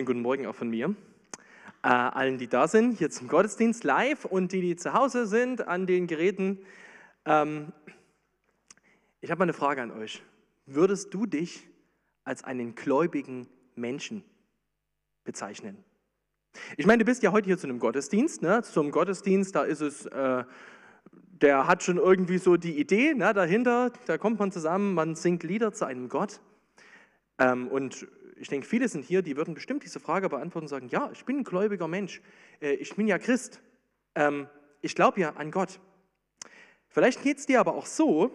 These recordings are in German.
wunderschönen guten Morgen auch von mir. Äh, allen, die da sind, hier zum Gottesdienst live und die, die zu Hause sind, an den Geräten. Ähm, ich habe mal eine Frage an euch. Würdest du dich als einen gläubigen Menschen bezeichnen? Ich meine, du bist ja heute hier zu einem Gottesdienst. Ne? Zu einem Gottesdienst, da ist es, äh, der hat schon irgendwie so die Idee ne, dahinter. Da kommt man zusammen, man singt Lieder zu einem Gott. Ähm, und ich denke, viele sind hier, die würden bestimmt diese Frage beantworten und sagen, ja, ich bin ein gläubiger Mensch, äh, ich bin ja Christ, ähm, ich glaube ja an Gott. Vielleicht geht es dir aber auch so,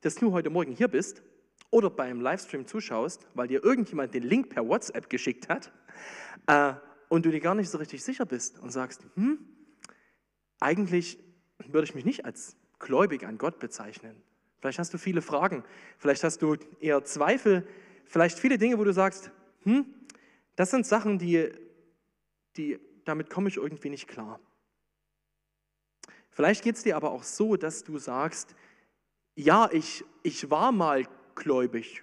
dass du heute Morgen hier bist oder beim Livestream zuschaust, weil dir irgendjemand den Link per WhatsApp geschickt hat äh, und du dir gar nicht so richtig sicher bist und sagst, hm, eigentlich würde ich mich nicht als gläubig an Gott bezeichnen. Vielleicht hast du viele Fragen, vielleicht hast du eher Zweifel, vielleicht viele Dinge, wo du sagst, hm, das sind Sachen, die, die damit komme ich irgendwie nicht klar. Vielleicht geht es dir aber auch so, dass du sagst, ja, ich, ich war mal gläubig,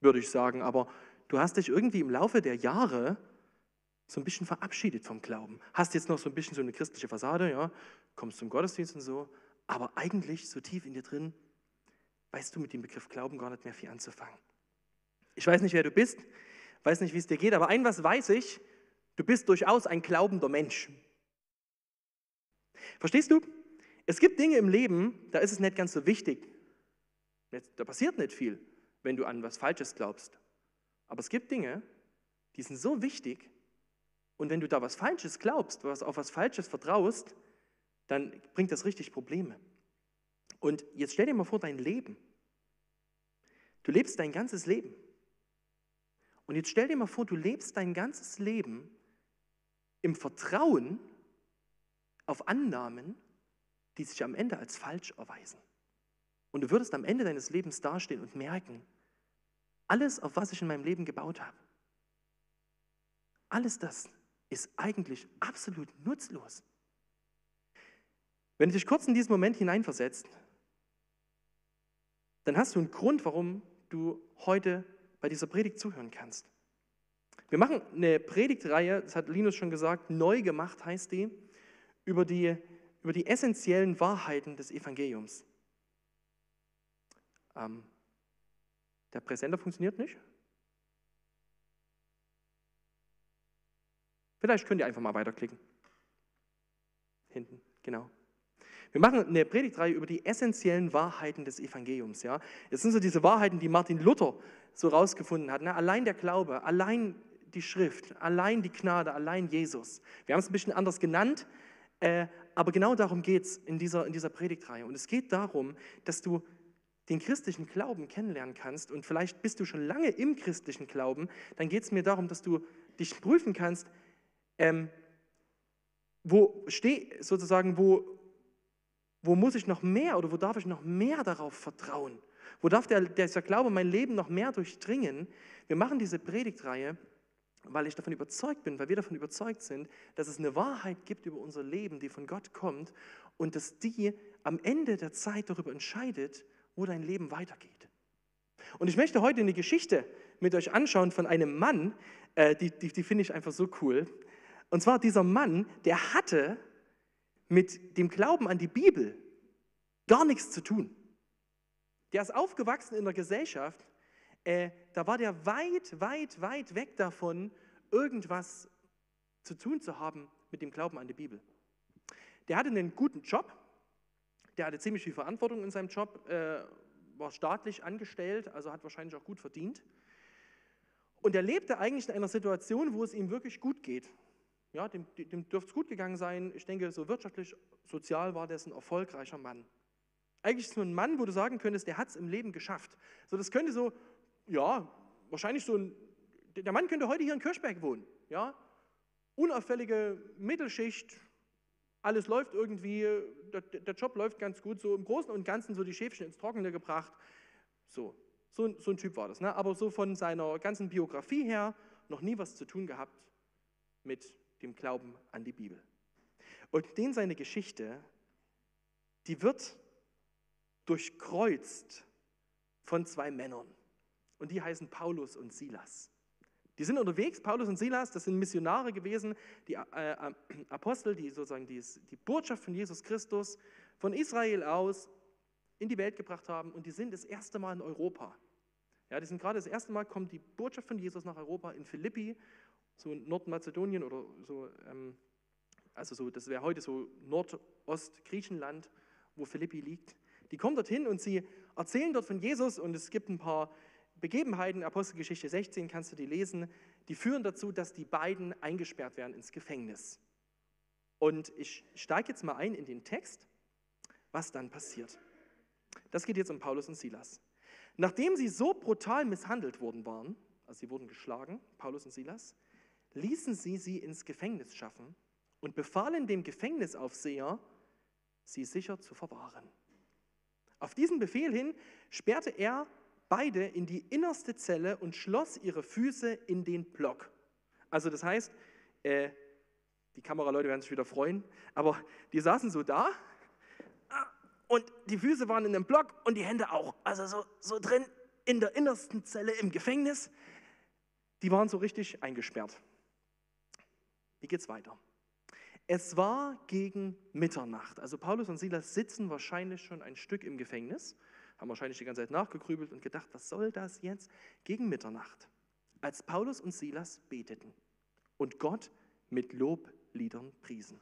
würde ich sagen, aber du hast dich irgendwie im Laufe der Jahre so ein bisschen verabschiedet vom Glauben. Hast jetzt noch so ein bisschen so eine christliche Fassade, ja, kommst zum Gottesdienst und so, aber eigentlich so tief in dir drin, weißt du mit dem Begriff Glauben gar nicht mehr viel anzufangen. Ich weiß nicht, wer du bist, weiß nicht, wie es dir geht, aber ein was weiß ich, du bist durchaus ein glaubender Mensch. Verstehst du? Es gibt Dinge im Leben, da ist es nicht ganz so wichtig. Da passiert nicht viel, wenn du an was Falsches glaubst. Aber es gibt Dinge, die sind so wichtig, und wenn du da was Falsches glaubst, was auf was Falsches vertraust, dann bringt das richtig Probleme. Und jetzt stell dir mal vor, dein Leben. Du lebst dein ganzes Leben und jetzt stell dir mal vor, du lebst dein ganzes Leben im Vertrauen auf Annahmen, die sich am Ende als falsch erweisen. Und du würdest am Ende deines Lebens dastehen und merken, alles, auf was ich in meinem Leben gebaut habe, alles das ist eigentlich absolut nutzlos. Wenn du dich kurz in diesen Moment hineinversetzt, dann hast du einen Grund, warum du heute bei dieser Predigt zuhören kannst. Wir machen eine Predigtreihe, das hat Linus schon gesagt, neu gemacht heißt die, über die, über die essentiellen Wahrheiten des Evangeliums. Ähm, der Präsenter funktioniert nicht. Vielleicht könnt ihr einfach mal weiterklicken. Hinten, genau. Wir machen eine Predigtreihe über die essentiellen Wahrheiten des Evangeliums. Ja? Das sind so diese Wahrheiten, die Martin Luther so rausgefunden hat. Ne? Allein der Glaube, allein die Schrift, allein die Gnade, allein Jesus. Wir haben es ein bisschen anders genannt, äh, aber genau darum geht es in dieser, in dieser Predigtreihe. Und es geht darum, dass du den christlichen Glauben kennenlernen kannst und vielleicht bist du schon lange im christlichen Glauben, dann geht es mir darum, dass du dich prüfen kannst, ähm, wo stehe sozusagen, wo, wo muss ich noch mehr oder wo darf ich noch mehr darauf vertrauen? Wo darf der, dieser Glaube mein Leben noch mehr durchdringen? Wir machen diese Predigtreihe, weil ich davon überzeugt bin, weil wir davon überzeugt sind, dass es eine Wahrheit gibt über unser Leben, die von Gott kommt und dass die am Ende der Zeit darüber entscheidet, wo dein Leben weitergeht. Und ich möchte heute eine Geschichte mit euch anschauen von einem Mann, äh, die, die, die finde ich einfach so cool. Und zwar dieser Mann, der hatte mit dem Glauben an die Bibel gar nichts zu tun. Der ist aufgewachsen in einer Gesellschaft, äh, da war der weit, weit, weit weg davon, irgendwas zu tun zu haben mit dem Glauben an die Bibel. Der hatte einen guten Job, der hatte ziemlich viel Verantwortung in seinem Job, äh, war staatlich angestellt, also hat wahrscheinlich auch gut verdient. Und er lebte eigentlich in einer Situation, wo es ihm wirklich gut geht. Ja, dem, dem dürfte es gut gegangen sein. Ich denke, so wirtschaftlich, sozial war das ein erfolgreicher Mann. Eigentlich so ein Mann, wo du sagen könntest, der hat es im Leben geschafft. So, das könnte so, ja, wahrscheinlich so ein, der Mann könnte heute hier in Kirchberg wohnen. Ja, unauffällige Mittelschicht, alles läuft irgendwie, der, der, Job läuft ganz gut, so im Großen und Ganzen so die Schäfchen ins Trockene gebracht. So, so, so ein Typ war das. Ne? Aber so von seiner ganzen Biografie her noch nie was zu tun gehabt mit dem Glauben an die Bibel. Und den seine Geschichte, die wird durchkreuzt von zwei Männern. Und die heißen Paulus und Silas. Die sind unterwegs, Paulus und Silas, das sind Missionare gewesen, die äh, äh, Apostel, die sozusagen die, die Botschaft von Jesus Christus von Israel aus in die Welt gebracht haben und die sind das erste Mal in Europa. Ja, die sind gerade das erste Mal, kommt die Botschaft von Jesus nach Europa in Philippi, so Nordmazedonien oder so, ähm, also so, das wäre heute so Nordost-Griechenland, wo Philippi liegt. Die kommen dorthin und sie erzählen dort von Jesus und es gibt ein paar Begebenheiten, Apostelgeschichte 16 kannst du die lesen, die führen dazu, dass die beiden eingesperrt werden ins Gefängnis. Und ich steige jetzt mal ein in den Text, was dann passiert. Das geht jetzt um Paulus und Silas. Nachdem sie so brutal misshandelt worden waren, also sie wurden geschlagen, Paulus und Silas, ließen sie sie ins Gefängnis schaffen und befahlen dem Gefängnisaufseher, sie sicher zu verwahren. Auf diesen Befehl hin sperrte er beide in die innerste Zelle und schloss ihre Füße in den Block. Also das heißt, äh, die Kameraleute werden sich wieder freuen, aber die saßen so da und die Füße waren in dem Block und die Hände auch. Also so, so drin in der innersten Zelle im Gefängnis. Die waren so richtig eingesperrt. Wie geht's weiter? Es war gegen Mitternacht. Also Paulus und Silas sitzen wahrscheinlich schon ein Stück im Gefängnis, haben wahrscheinlich die ganze Zeit nachgegrübelt und gedacht, was soll das jetzt? Gegen Mitternacht, als Paulus und Silas beteten und Gott mit Lobliedern priesen.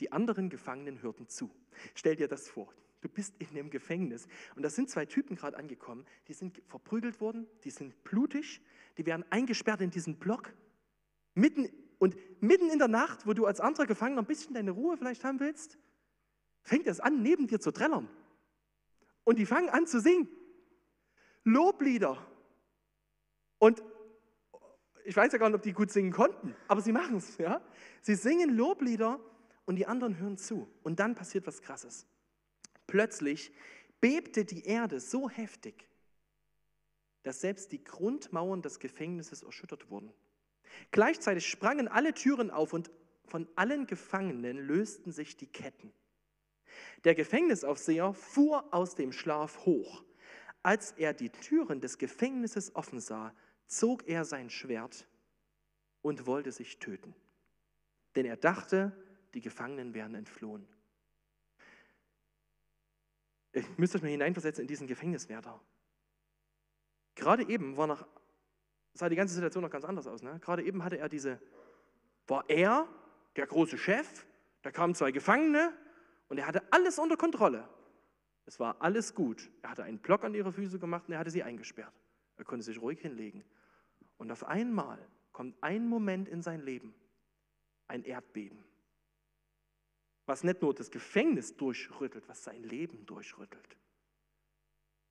Die anderen Gefangenen hörten zu. Stell dir das vor. Du bist in dem Gefängnis und da sind zwei Typen gerade angekommen, die sind verprügelt worden, die sind blutig, die werden eingesperrt in diesen Block, mitten und mitten in der Nacht, wo du als anderer Gefangener ein bisschen deine Ruhe vielleicht haben willst, fängt es an, neben dir zu trällern. Und die fangen an zu singen. Loblieder. Und ich weiß ja gar nicht, ob die gut singen konnten, aber sie machen es. Ja? Sie singen Loblieder und die anderen hören zu. Und dann passiert was Krasses. Plötzlich bebte die Erde so heftig, dass selbst die Grundmauern des Gefängnisses erschüttert wurden. Gleichzeitig sprangen alle Türen auf und von allen Gefangenen lösten sich die Ketten. Der Gefängnisaufseher fuhr aus dem Schlaf hoch. Als er die Türen des Gefängnisses offen sah, zog er sein Schwert und wollte sich töten. Denn er dachte, die Gefangenen wären entflohen. Ich müsste euch mal hineinversetzen in diesen Gefängniswärter. Gerade eben war noch sah die ganze Situation noch ganz anders aus. Ne? Gerade eben hatte er diese, war er der große Chef, da kamen zwei Gefangene und er hatte alles unter Kontrolle. Es war alles gut. Er hatte einen Block an ihre Füße gemacht und er hatte sie eingesperrt. Er konnte sich ruhig hinlegen. Und auf einmal kommt ein Moment in sein Leben, ein Erdbeben, was nicht nur das Gefängnis durchrüttelt, was sein Leben durchrüttelt.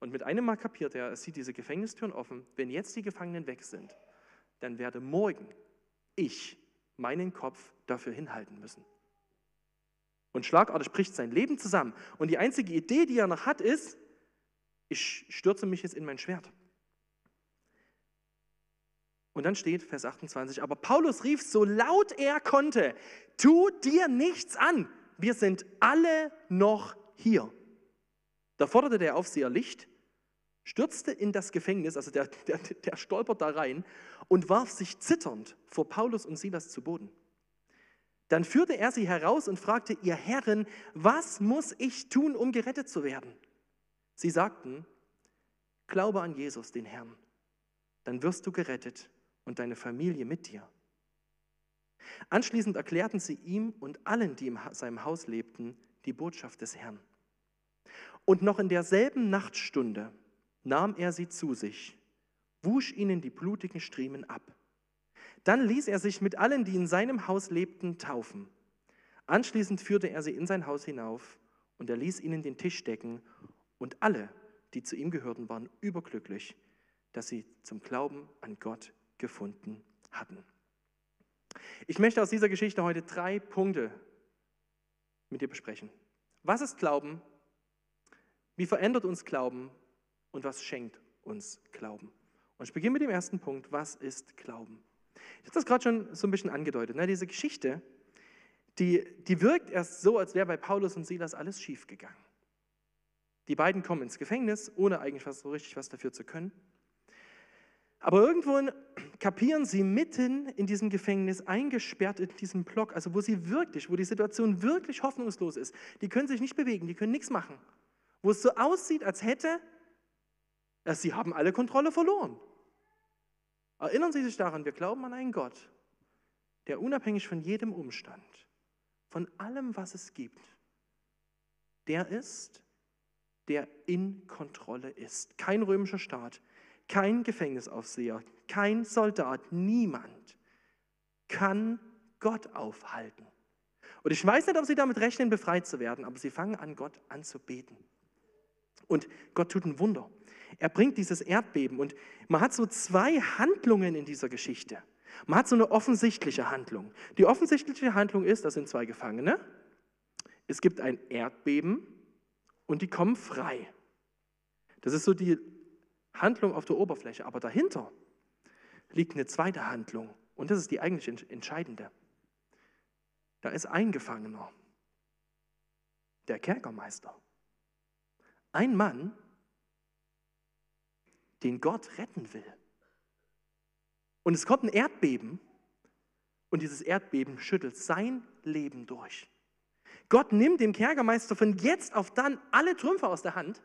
Und mit einem Mal kapiert er, er sieht diese Gefängnistüren offen. Wenn jetzt die Gefangenen weg sind, dann werde morgen ich meinen Kopf dafür hinhalten müssen. Und schlagartig bricht sein Leben zusammen. Und die einzige Idee, die er noch hat, ist, ich stürze mich jetzt in mein Schwert. Und dann steht Vers 28, aber Paulus rief so laut er konnte, tu dir nichts an, wir sind alle noch hier. Da forderte der Aufseher Licht, stürzte in das Gefängnis, also der, der, der stolpert da rein und warf sich zitternd vor Paulus und Silas zu Boden. Dann führte er sie heraus und fragte, ihr Herren, was muss ich tun, um gerettet zu werden? Sie sagten, glaube an Jesus, den Herrn, dann wirst du gerettet und deine Familie mit dir. Anschließend erklärten sie ihm und allen, die in seinem Haus lebten, die Botschaft des Herrn. Und noch in derselben Nachtstunde nahm er sie zu sich, wusch ihnen die blutigen Striemen ab. Dann ließ er sich mit allen, die in seinem Haus lebten, taufen. Anschließend führte er sie in sein Haus hinauf und er ließ ihnen den Tisch decken und alle, die zu ihm gehörten, waren überglücklich, dass sie zum Glauben an Gott gefunden hatten. Ich möchte aus dieser Geschichte heute drei Punkte mit dir besprechen. Was ist Glauben? Wie verändert uns Glauben und was schenkt uns Glauben? Und ich beginne mit dem ersten Punkt. Was ist Glauben? Ich habe das gerade schon so ein bisschen angedeutet. Ne? Diese Geschichte, die, die wirkt erst so, als wäre bei Paulus und Silas alles schiefgegangen. Die beiden kommen ins Gefängnis, ohne eigentlich was, so richtig was dafür zu können. Aber irgendwo kapieren sie mitten in diesem Gefängnis, eingesperrt in diesem Block, also wo sie wirklich, wo die Situation wirklich hoffnungslos ist. Die können sich nicht bewegen, die können nichts machen. Wo es so aussieht, als hätte, sie haben alle Kontrolle verloren. Erinnern Sie sich daran, wir glauben an einen Gott, der unabhängig von jedem Umstand, von allem, was es gibt, der ist, der in Kontrolle ist. Kein römischer Staat, kein Gefängnisaufseher, kein Soldat, niemand kann Gott aufhalten. Und ich weiß nicht, ob sie damit rechnen, befreit zu werden, aber sie fangen an, Gott anzubeten. Und Gott tut ein Wunder. Er bringt dieses Erdbeben und man hat so zwei Handlungen in dieser Geschichte. Man hat so eine offensichtliche Handlung. Die offensichtliche Handlung ist, das sind zwei Gefangene. Es gibt ein Erdbeben und die kommen frei. Das ist so die Handlung auf der Oberfläche. Aber dahinter liegt eine zweite Handlung und das ist die eigentlich entscheidende. Da ist ein Gefangener, der Kerkermeister. Ein Mann, den Gott retten will. Und es kommt ein Erdbeben und dieses Erdbeben schüttelt sein Leben durch. Gott nimmt dem Kerkermeister von jetzt auf dann alle Trümpfe aus der Hand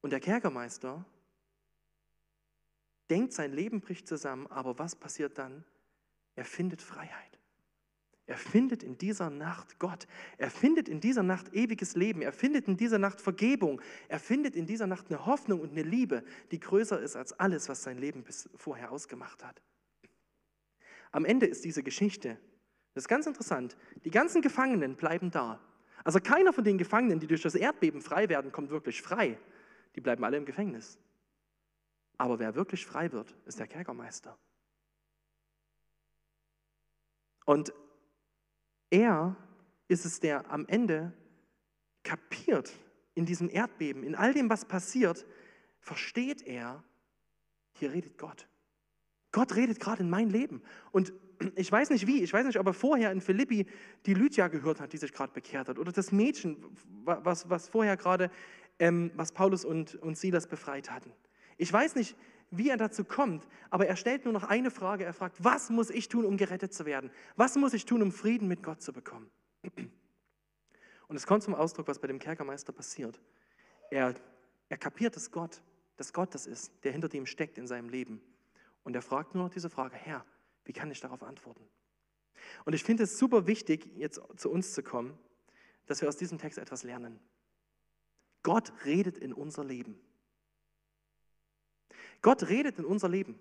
und der Kerkermeister denkt, sein Leben bricht zusammen, aber was passiert dann? Er findet Freiheit. Er findet in dieser Nacht Gott. Er findet in dieser Nacht ewiges Leben. Er findet in dieser Nacht Vergebung. Er findet in dieser Nacht eine Hoffnung und eine Liebe, die größer ist als alles, was sein Leben bis vorher ausgemacht hat. Am Ende ist diese Geschichte, das ist ganz interessant, die ganzen Gefangenen bleiben da. Also keiner von den Gefangenen, die durch das Erdbeben frei werden, kommt wirklich frei. Die bleiben alle im Gefängnis. Aber wer wirklich frei wird, ist der Kerkermeister. Und er ist es, der am Ende kapiert in diesem Erdbeben, in all dem, was passiert, versteht er, hier redet Gott. Gott redet gerade in mein Leben. Und ich weiß nicht wie, ich weiß nicht, ob er vorher in Philippi die Lydia gehört hat, die sich gerade bekehrt hat, oder das Mädchen, was, was vorher gerade, ähm, was Paulus und, und Silas befreit hatten. Ich weiß nicht, wie er dazu kommt, aber er stellt nur noch eine Frage. Er fragt, was muss ich tun, um gerettet zu werden? Was muss ich tun, um Frieden mit Gott zu bekommen? Und es kommt zum Ausdruck, was bei dem Kerkermeister passiert. Er, er kapiert, dass Gott, dass Gott das ist, der hinter dem steckt in seinem Leben. Und er fragt nur noch diese Frage, Herr, wie kann ich darauf antworten? Und ich finde es super wichtig, jetzt zu uns zu kommen, dass wir aus diesem Text etwas lernen. Gott redet in unser Leben. Gott redet in unser Leben.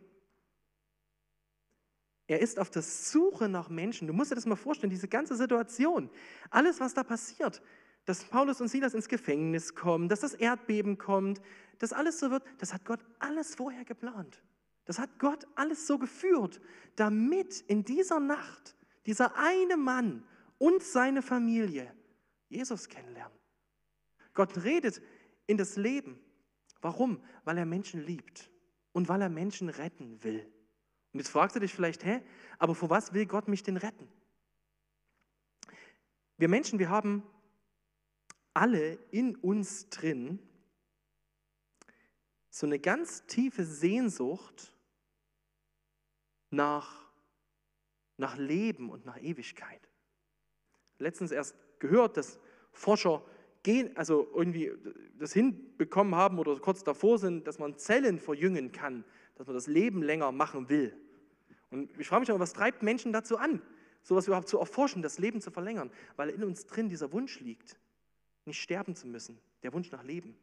Er ist auf der Suche nach Menschen. Du musst dir das mal vorstellen, diese ganze Situation, alles, was da passiert, dass Paulus und Silas ins Gefängnis kommen, dass das Erdbeben kommt, dass alles so wird, das hat Gott alles vorher geplant. Das hat Gott alles so geführt, damit in dieser Nacht dieser eine Mann und seine Familie Jesus kennenlernen. Gott redet in das Leben. Warum? Weil er Menschen liebt und weil er Menschen retten will. Und jetzt fragst du dich vielleicht, hä, aber vor was will Gott mich denn retten? Wir Menschen, wir haben alle in uns drin so eine ganz tiefe Sehnsucht nach, nach Leben und nach Ewigkeit. Letztens erst gehört, dass Forscher gehen, also irgendwie das hinbekommen haben oder kurz davor sind, dass man Zellen verjüngen kann, dass man das Leben länger machen will. Und ich frage mich aber, was treibt Menschen dazu an, sowas überhaupt zu erforschen, das Leben zu verlängern? Weil in uns drin dieser Wunsch liegt, nicht sterben zu müssen, der Wunsch nach Leben.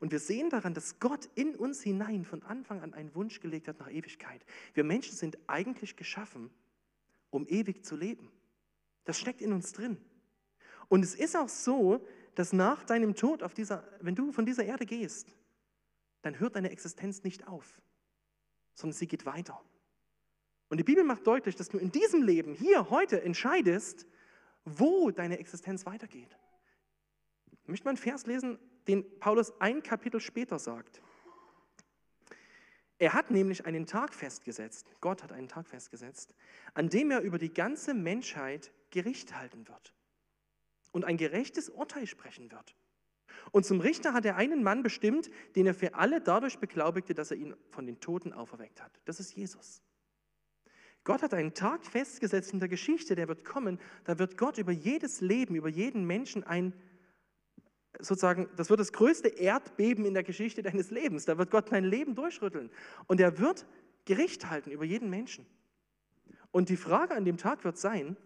Und wir sehen daran, dass Gott in uns hinein von Anfang an einen Wunsch gelegt hat nach Ewigkeit. Wir Menschen sind eigentlich geschaffen, um ewig zu leben. Das steckt in uns drin. Und es ist auch so, dass nach deinem Tod auf dieser, wenn du von dieser Erde gehst, dann hört deine Existenz nicht auf, sondern sie geht weiter. Und die Bibel macht deutlich, dass du in diesem Leben, hier, heute entscheidest, wo deine Existenz weitergeht. Ich möchte mal einen Vers lesen, den Paulus ein Kapitel später sagt. Er hat nämlich einen Tag festgesetzt, Gott hat einen Tag festgesetzt, an dem er über die ganze Menschheit Gericht halten wird und ein gerechtes Urteil sprechen wird. Und zum Richter hat er einen Mann bestimmt, den er für alle dadurch beglaubigte, dass er ihn von den Toten auferweckt hat. Das ist Jesus. Gott hat einen Tag festgesetzt in der Geschichte, der wird kommen. Da wird Gott über jedes Leben, über jeden Menschen ein, sozusagen, das wird das größte Erdbeben in der Geschichte deines Lebens. Da wird Gott dein Leben durchrütteln. Und er wird Gericht halten über jeden Menschen. Und die Frage an dem Tag wird sein,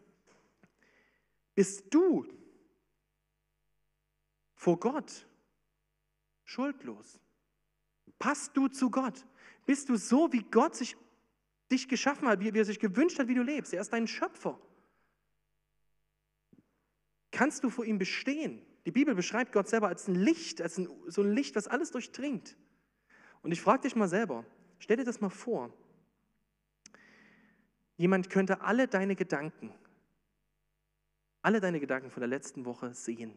bist du vor Gott schuldlos? Passt du zu Gott? Bist du so, wie Gott sich dich geschaffen hat, wie, wie er sich gewünscht hat, wie du lebst? Er ist dein Schöpfer. Kannst du vor ihm bestehen? Die Bibel beschreibt Gott selber als ein Licht, als ein, so ein Licht, was alles durchdringt. Und ich frage dich mal selber, stell dir das mal vor. Jemand könnte alle deine Gedanken, alle deine Gedanken von der letzten Woche sehen.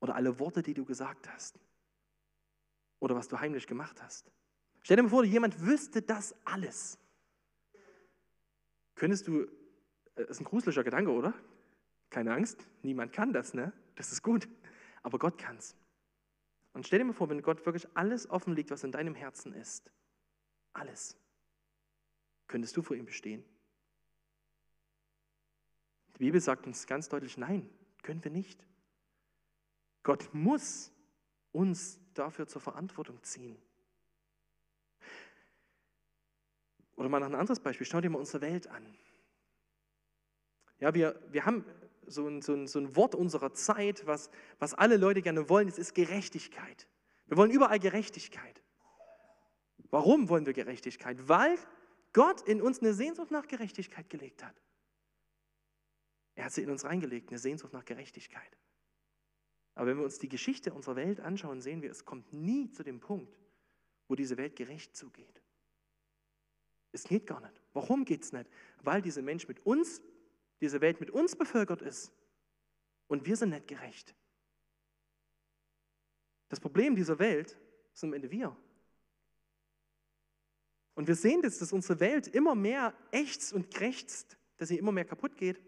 Oder alle Worte, die du gesagt hast. Oder was du heimlich gemacht hast. Stell dir mal vor, jemand wüsste das alles. Könntest du, äh, das ist ein gruseliger Gedanke, oder? Keine Angst, niemand kann das, ne? Das ist gut. Aber Gott kann's. Und stell dir mal vor, wenn Gott wirklich alles offen liegt, was in deinem Herzen ist. Alles. Könntest du vor ihm bestehen? Die Bibel sagt uns ganz deutlich, nein, können wir nicht. Gott muss uns dafür zur Verantwortung ziehen. Oder mal noch ein anderes Beispiel. Schau dir mal unsere Welt an. Ja, wir, wir haben so ein, so, ein, so ein Wort unserer Zeit, was, was alle Leute gerne wollen, es ist Gerechtigkeit. Wir wollen überall Gerechtigkeit. Warum wollen wir Gerechtigkeit? Weil Gott in uns eine Sehnsucht nach Gerechtigkeit gelegt hat. Er hat sie in uns reingelegt, eine Sehnsucht nach Gerechtigkeit. Aber wenn wir uns die Geschichte unserer Welt anschauen, sehen wir, es kommt nie zu dem Punkt, wo diese Welt gerecht zugeht. Es geht gar nicht. Warum geht es nicht? Weil dieser Mensch mit uns, diese Welt mit uns bevölkert ist und wir sind nicht gerecht. Das Problem dieser Welt sind am Ende wir. Und wir sehen jetzt, dass unsere Welt immer mehr ächzt und krächzt, dass sie immer mehr kaputt geht,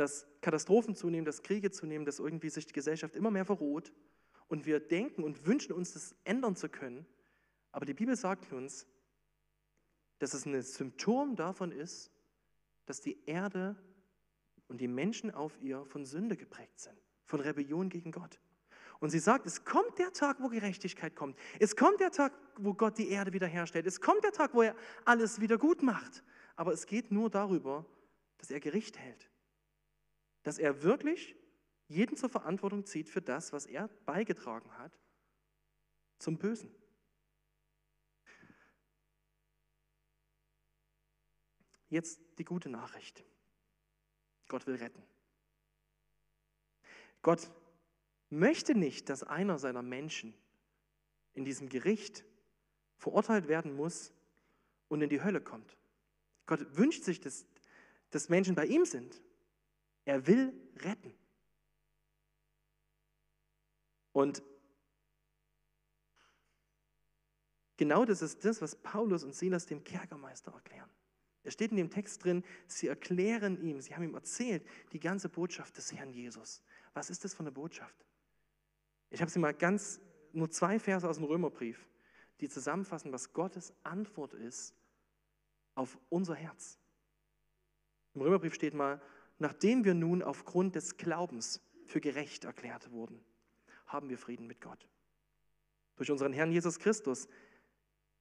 dass Katastrophen zunehmen, dass Kriege zunehmen, dass irgendwie sich die Gesellschaft immer mehr verroht. Und wir denken und wünschen uns, das ändern zu können. Aber die Bibel sagt uns, dass es ein Symptom davon ist, dass die Erde und die Menschen auf ihr von Sünde geprägt sind, von Rebellion gegen Gott. Und sie sagt, es kommt der Tag, wo Gerechtigkeit kommt. Es kommt der Tag, wo Gott die Erde wiederherstellt. Es kommt der Tag, wo er alles wieder gut macht. Aber es geht nur darüber, dass er Gericht hält. Dass er wirklich jeden zur Verantwortung zieht für das, was er beigetragen hat zum Bösen. Jetzt die gute Nachricht. Gott will retten. Gott möchte nicht, dass einer seiner Menschen in diesem Gericht verurteilt werden muss und in die Hölle kommt. Gott wünscht sich, dass, dass Menschen bei ihm sind. Er will retten. Und genau das ist das, was Paulus und Silas dem Kerkermeister erklären. Es steht in dem Text drin, sie erklären ihm, sie haben ihm erzählt, die ganze Botschaft des Herrn Jesus. Was ist das für eine Botschaft? Ich habe sie mal ganz, nur zwei Verse aus dem Römerbrief, die zusammenfassen, was Gottes Antwort ist auf unser Herz. Im Römerbrief steht mal, nachdem wir nun aufgrund des Glaubens für gerecht erklärt wurden, haben wir Frieden mit Gott. Durch unseren Herrn Jesus Christus,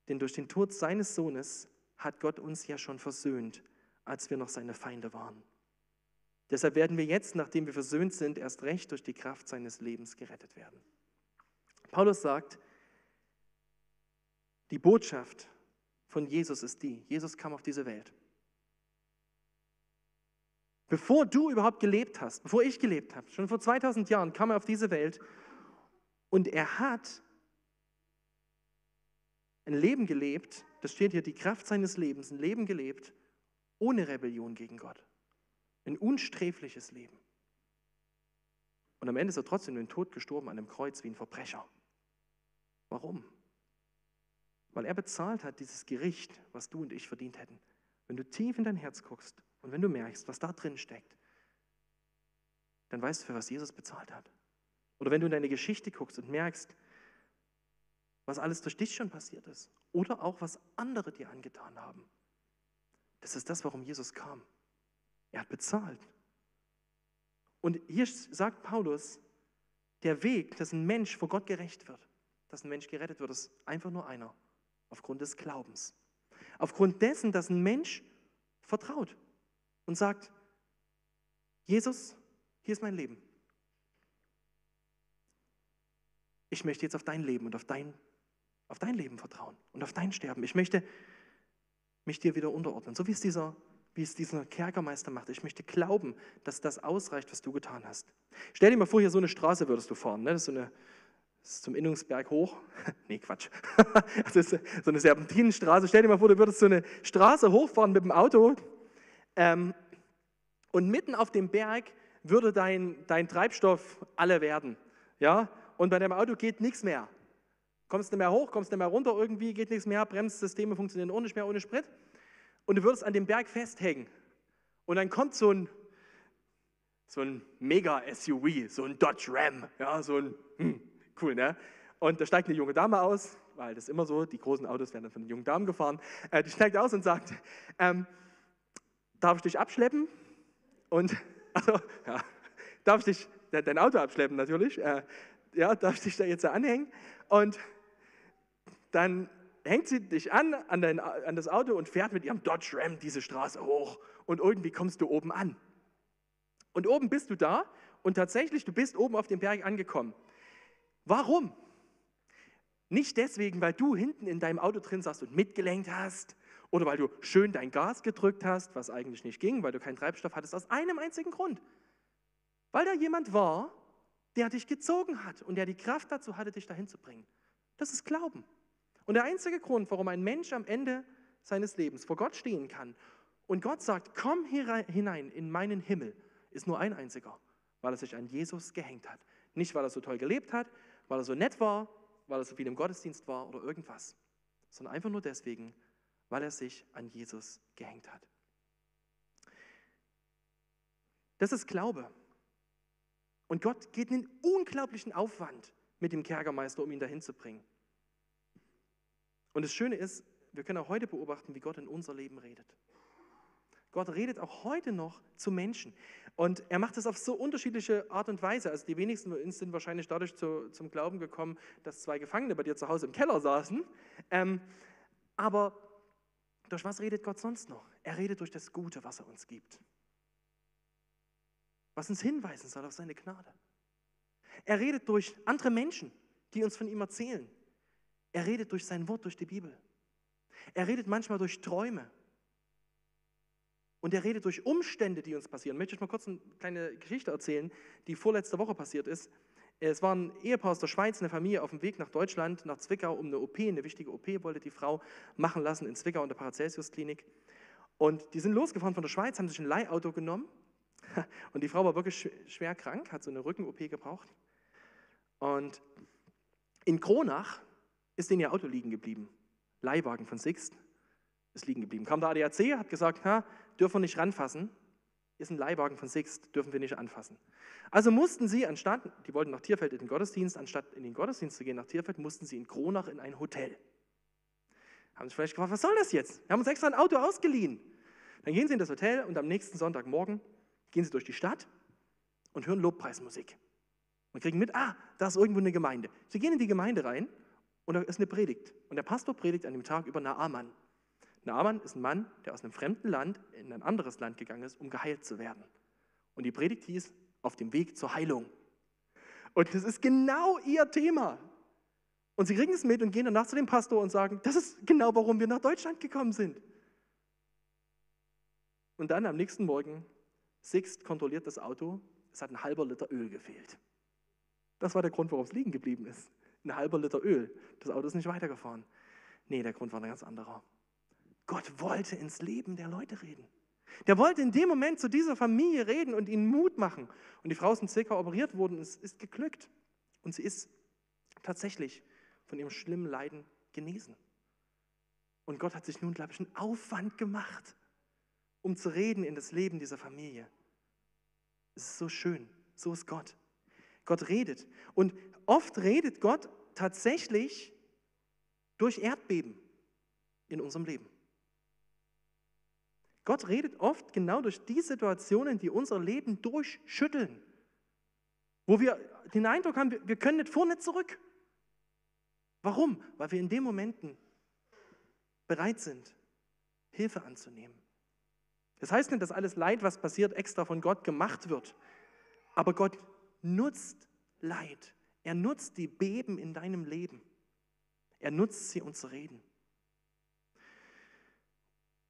denn durch den Tod seines Sohnes hat Gott uns ja schon versöhnt, als wir noch seine Feinde waren. Deshalb werden wir jetzt, nachdem wir versöhnt sind, erst recht durch die Kraft seines Lebens gerettet werden. Paulus sagt, die Botschaft von Jesus ist die, Jesus kam auf diese Welt. Bevor du überhaupt gelebt hast, bevor ich gelebt habe, schon vor 2000 Jahren kam er auf diese Welt und er hat ein Leben gelebt, das steht hier, die Kraft seines Lebens, ein Leben gelebt ohne Rebellion gegen Gott. Ein unsträfliches Leben. Und am Ende ist er trotzdem in den Tod gestorben an einem Kreuz wie ein Verbrecher. Warum? Weil er bezahlt hat dieses Gericht, was du und ich verdient hätten. Wenn du tief in dein Herz guckst und wenn du merkst, was da drin steckt, dann weißt du, für was Jesus bezahlt hat. Oder wenn du in deine Geschichte guckst und merkst, was alles durch dich schon passiert ist. Oder auch, was andere dir angetan haben. Das ist das, warum Jesus kam. Er hat bezahlt. Und hier sagt Paulus, der Weg, dass ein Mensch vor Gott gerecht wird, dass ein Mensch gerettet wird, ist einfach nur einer. Aufgrund des Glaubens. Aufgrund dessen, dass ein Mensch vertraut und sagt, Jesus, hier ist mein Leben. Ich möchte jetzt auf dein Leben und auf dein, auf dein Leben vertrauen und auf dein Sterben. Ich möchte mich dir wieder unterordnen, so wie es dieser, wie es dieser Kerkermeister macht. Ich möchte glauben, dass das ausreicht, was du getan hast. Stell dir mal vor, hier so eine Straße würdest du fahren. Ne? Das ist so eine das ist zum Innungsberg hoch. nee, Quatsch. das ist so eine Serpentinenstraße. Stell dir mal vor, du würdest so eine Straße hochfahren mit dem Auto ähm, und mitten auf dem Berg würde dein, dein Treibstoff alle werden. Ja? Und bei deinem Auto geht nichts mehr. Kommst nicht mehr hoch, kommst nicht mehr runter, irgendwie geht nichts mehr, Bremssysteme funktionieren auch mehr ohne Sprit. Und du würdest an dem Berg festhängen. Und dann kommt so ein, so ein Mega-SUV, so ein Dodge Ram, ja, so ein, hm, cool, ne? Und da steigt eine junge Dame aus, weil das ist immer so, die großen Autos werden dann von den jungen Damen gefahren. Äh, die steigt aus und sagt, ähm, darf ich dich abschleppen? Und, also, ja, darf ich dich, dein Auto abschleppen natürlich, äh, ja, darf ich dich da jetzt anhängen? Und dann hängt sie dich an, an, dein, an das Auto und fährt mit ihrem Dodge Ram diese Straße hoch und irgendwie kommst du oben an. Und oben bist du da und tatsächlich, du bist oben auf dem Berg angekommen. Warum? Nicht deswegen, weil du hinten in deinem Auto drin saßt und mitgelenkt hast oder weil du schön dein Gas gedrückt hast, was eigentlich nicht ging, weil du keinen Treibstoff hattest, aus einem einzigen Grund. Weil da jemand war, der dich gezogen hat und der die Kraft dazu hatte, dich dahin zu bringen. Das ist Glauben. Und der einzige Grund, warum ein Mensch am Ende seines Lebens vor Gott stehen kann und Gott sagt, komm hinein in meinen Himmel, ist nur ein einziger, weil er sich an Jesus gehängt hat. Nicht, weil er so toll gelebt hat, weil er so nett war, weil er so viel im Gottesdienst war oder irgendwas, sondern einfach nur deswegen, weil er sich an Jesus gehängt hat. Das ist Glaube. Und Gott geht einen unglaublichen Aufwand mit dem Kerkermeister, um ihn dahin zu bringen. Und das Schöne ist, wir können auch heute beobachten, wie Gott in unser Leben redet. Gott redet auch heute noch zu Menschen. Und er macht das auf so unterschiedliche Art und Weise. Also die wenigsten von uns sind wahrscheinlich dadurch zu, zum Glauben gekommen, dass zwei Gefangene bei dir zu Hause im Keller saßen. Ähm, aber durch was redet Gott sonst noch? Er redet durch das Gute, was er uns gibt. Was uns hinweisen soll auf seine Gnade. Er redet durch andere Menschen, die uns von ihm erzählen. Er redet durch sein Wort, durch die Bibel. Er redet manchmal durch Träume. Und er redet durch Umstände, die uns passieren. Möchte ich mal kurz eine kleine Geschichte erzählen, die vorletzte Woche passiert ist. Es war ein Ehepaar aus der Schweiz, eine Familie auf dem Weg nach Deutschland, nach Zwickau, um eine OP, eine wichtige OP wollte die Frau machen lassen in Zwickau in der Paracelsus-Klinik. Und die sind losgefahren von der Schweiz, haben sich ein Leihauto genommen. Und die Frau war wirklich schwer krank, hat so eine Rücken-OP gebraucht. Und in Kronach ist denen ihr Auto liegen geblieben. Leihwagen von Sixt ist liegen geblieben. Kam der ADAC, hat gesagt, ha, dürfen wir nicht ranfassen, ist ein Leihwagen von Sixt, dürfen wir nicht anfassen. Also mussten sie, anstatt, die wollten nach Tierfeld in den Gottesdienst, anstatt in den Gottesdienst zu gehen nach Tierfeld, mussten sie in Kronach in ein Hotel. Haben sich vielleicht gefragt, was soll das jetzt? Wir haben uns extra ein Auto ausgeliehen. Dann gehen sie in das Hotel und am nächsten Sonntagmorgen gehen sie durch die Stadt und hören Lobpreismusik. Und kriegen mit, ah, da ist irgendwo eine Gemeinde. Sie gehen in die Gemeinde rein und da ist eine Predigt. Und der Pastor predigt an dem Tag über Naaman. Naaman ist ein Mann, der aus einem fremden Land in ein anderes Land gegangen ist, um geheilt zu werden. Und die Predigt hieß, auf dem Weg zur Heilung. Und das ist genau ihr Thema. Und sie kriegen es mit und gehen danach zu dem Pastor und sagen, das ist genau, warum wir nach Deutschland gekommen sind. Und dann am nächsten Morgen, Sixt kontrolliert das Auto, es hat ein halber Liter Öl gefehlt. Das war der Grund, warum es liegen geblieben ist. Ein halber Liter Öl. Das Auto ist nicht weitergefahren. Nee, der Grund war ein ganz anderer. Gott wollte ins Leben der Leute reden. Der wollte in dem Moment zu dieser Familie reden und ihnen Mut machen. Und die Frau ist in Zwickau operiert worden es ist geglückt. Und sie ist tatsächlich von ihrem schlimmen Leiden genesen. Und Gott hat sich nun, glaube ich, einen Aufwand gemacht, um zu reden in das Leben dieser Familie. Es ist so schön. So ist Gott. Gott redet. Und oft redet Gott tatsächlich durch Erdbeben in unserem Leben. Gott redet oft genau durch die Situationen, die unser Leben durchschütteln, wo wir den Eindruck haben, wir können nicht vor, nicht zurück. Warum? Weil wir in den Momenten bereit sind, Hilfe anzunehmen. Das heißt nicht, dass alles Leid, was passiert, extra von Gott gemacht wird. Aber Gott nutzt Leid. Er nutzt die Beben in deinem Leben. Er nutzt sie, um zu reden.